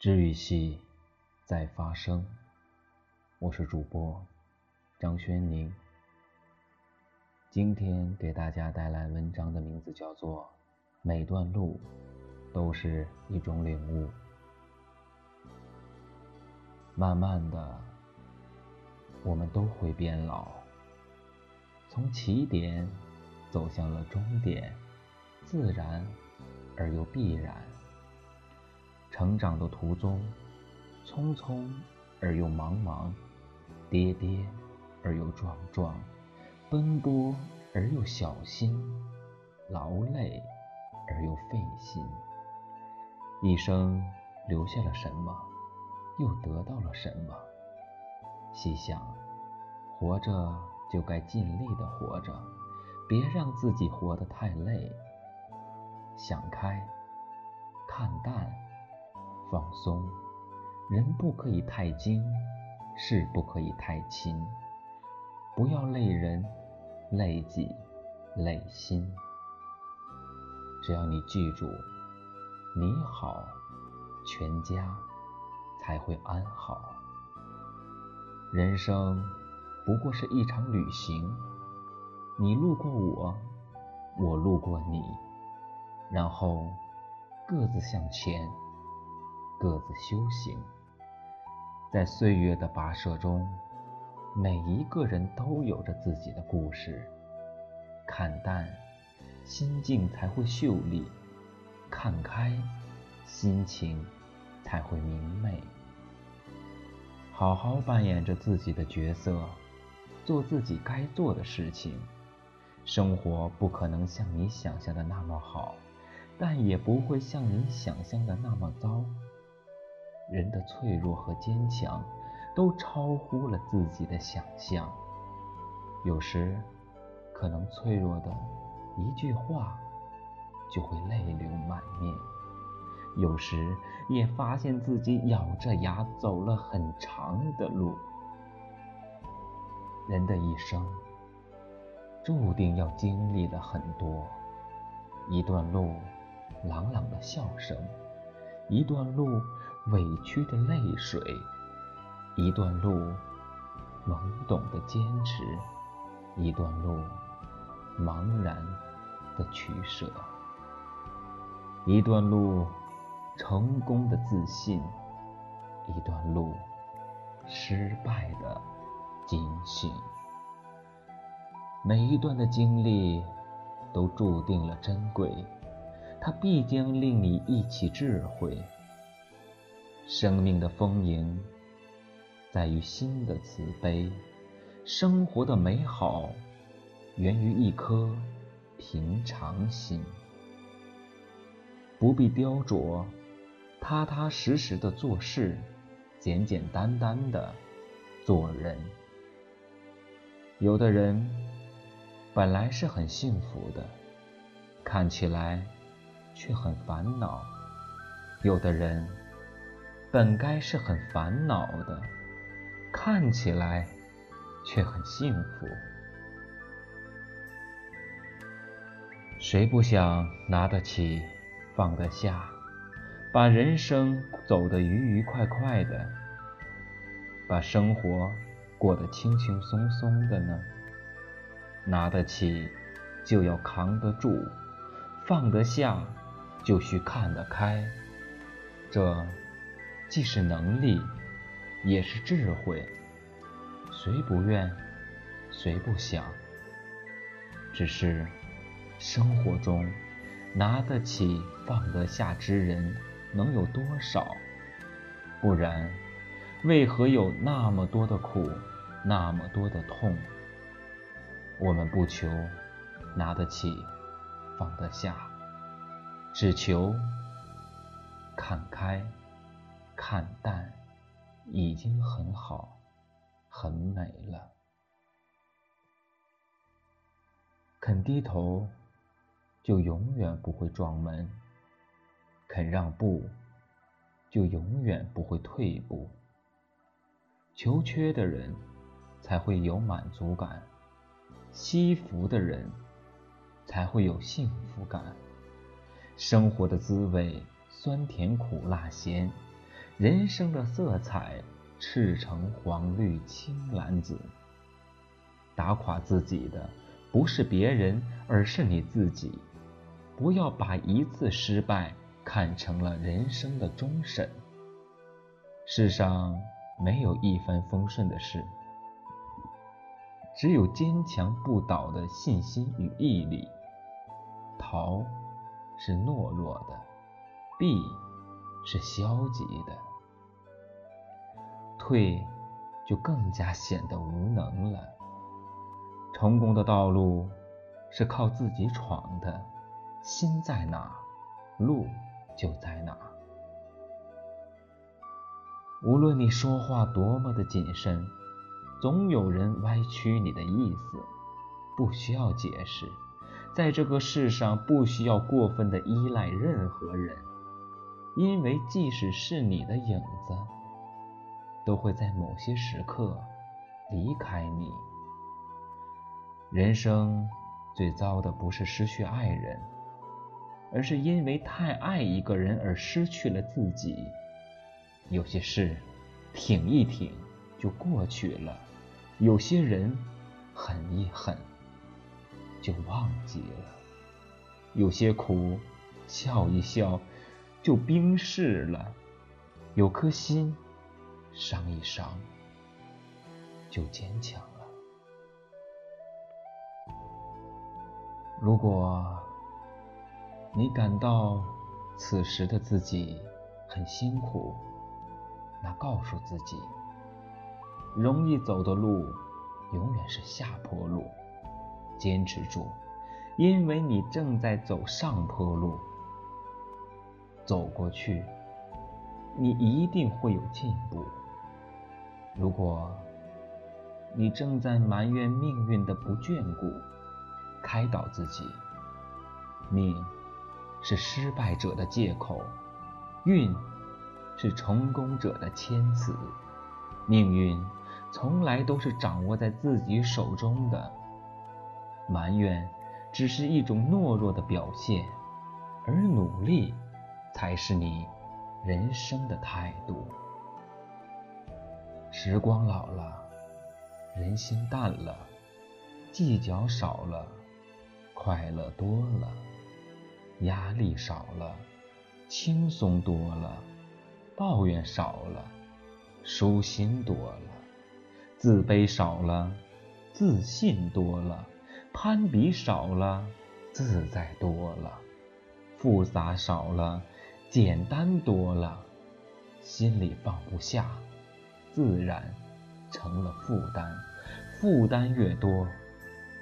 治愈系在发生，我是主播张轩宁。今天给大家带来文章的名字叫做《每段路都是一种领悟》。慢慢的，我们都会变老，从起点走向了终点，自然而又必然。成长的途中，匆匆而又茫茫，跌跌而又撞撞，奔波而又小心，劳累而又费心。一生留下了什么，又得到了什么？细想，活着就该尽力的活着，别让自己活得太累。想开，看淡。放松，人不可以太精，事不可以太轻，不要累人、累己、累心。只要你记住，你好，全家才会安好。人生不过是一场旅行，你路过我，我路过你，然后各自向前。各自修行，在岁月的跋涉中，每一个人都有着自己的故事。看淡，心境才会秀丽；看开，心情才会明媚。好好扮演着自己的角色，做自己该做的事情。生活不可能像你想象的那么好，但也不会像你想象的那么糟。人的脆弱和坚强，都超乎了自己的想象。有时，可能脆弱的一句话，就会泪流满面；有时，也发现自己咬着牙走了很长的路。人的一生，注定要经历了很多，一段路，朗朗的笑声；一段路。委屈的泪水，一段路；懵懂的坚持，一段路；茫然的取舍，一段路；成功的自信，一段路；失败的警醒。每一段的经历都注定了珍贵，它必将令你忆起智慧。生命的丰盈，在于心的慈悲；生活的美好，源于一颗平常心。不必雕琢，踏踏实实的做事，简简单单的做人。有的人本来是很幸福的，看起来却很烦恼；有的人。本该是很烦恼的，看起来却很幸福。谁不想拿得起，放得下，把人生走得愉愉快快的，把生活过得轻轻松松的呢？拿得起就要扛得住，放得下就需看得开，这。既是能力，也是智慧。谁不愿，谁不想？只是生活中拿得起、放得下之人能有多少？不然，为何有那么多的苦，那么多的痛？我们不求拿得起、放得下，只求看开。看淡，已经很好，很美了。肯低头，就永远不会撞门；肯让步，就永远不会退步。求缺的人，才会有满足感；惜福的人，才会有幸福感。生活的滋味，酸甜苦辣咸。人生的色彩赤橙黄绿青蓝紫。打垮自己的不是别人，而是你自己。不要把一次失败看成了人生的终审。世上没有一帆风顺的事，只有坚强不倒的信心与毅力。逃是懦弱的，避是消极的，退就更加显得无能了。成功的道路是靠自己闯的，心在哪，路就在哪。无论你说话多么的谨慎，总有人歪曲你的意思。不需要解释，在这个世上不需要过分的依赖任何人，因为即使是你的影子，都会在某些时刻离开你。人生最糟的不是失去爱人，而是因为太爱一个人而失去了自己。有些事，挺一挺就过去了；有些人，狠一狠就忘记了；有些苦，笑一笑就冰释了；有颗心，伤一伤就坚强了。如果你感到此时的自己很辛苦，那告诉自己，容易走的路永远是下坡路，坚持住，因为你正在走上坡路。走过去，你一定会有进步。如果你正在埋怨命运的不眷顾，开导自己，命是失败者的借口，运。是成功者的谦词，命运从来都是掌握在自己手中的。埋怨只是一种懦弱的表现，而努力才是你人生的态度。时光老了，人心淡了，计较少了，快乐多了，压力少了，轻松多了。抱怨少了，舒心多了；自卑少了，自信多了；攀比少了，自在多了；复杂少了，简单多了；心里放不下，自然成了负担。负担越多，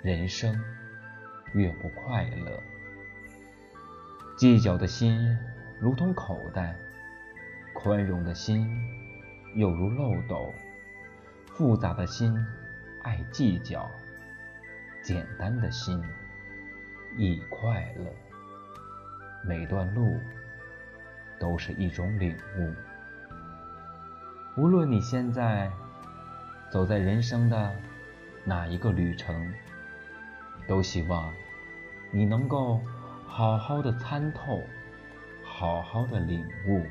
人生越不快乐。计较的心如同口袋。宽容的心又如漏斗，复杂的心爱计较，简单的心亦快乐。每段路都是一种领悟。无论你现在走在人生的哪一个旅程，都希望你能够好好的参透，好好的领悟。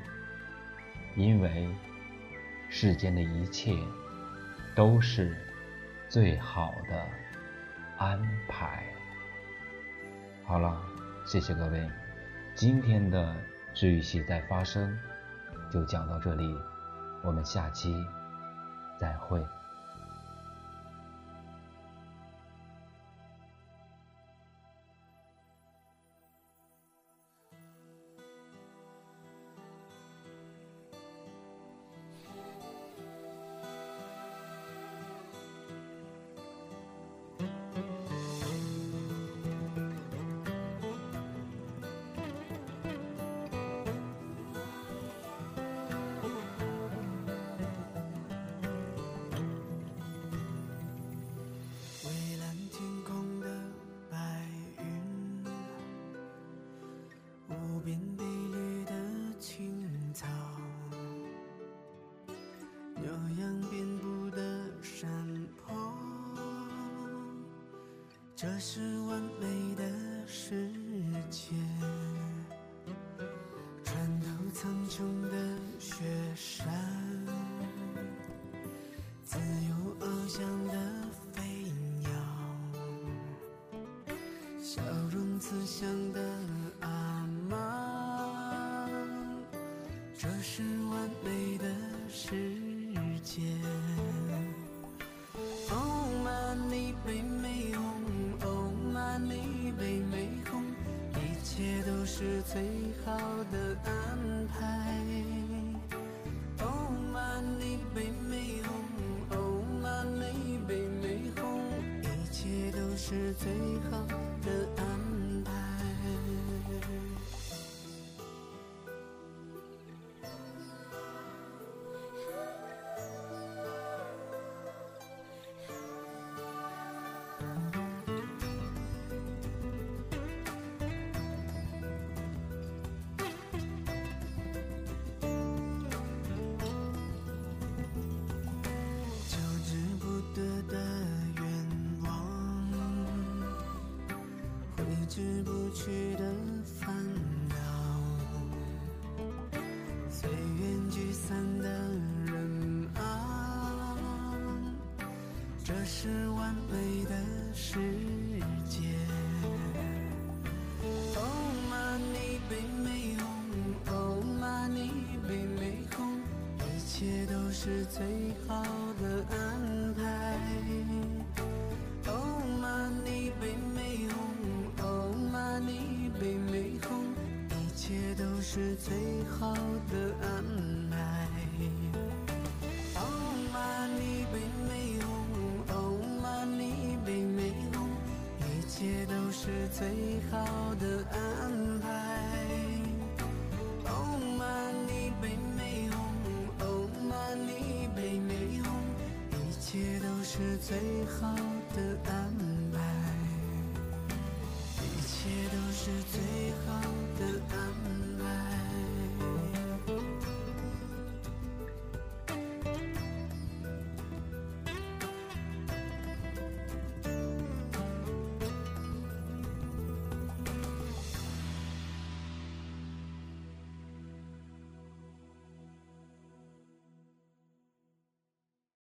因为世间的一切都是最好的安排。好了，谢谢各位，今天的治愈系在发生就讲到这里，我们下期再会。这是完美的世界。穿透苍穹的雪山自由翱翔的飞鸟笑容慈祥的阿妈这是完美的世界是最好的安排。Oh money 北美红，Oh money 北美哄，一切都是最好的安排挥不去的烦恼，随缘聚散的人啊，这是完美的事的安排。Oh money 北美红，Oh money 北美红，一切都是最好的安排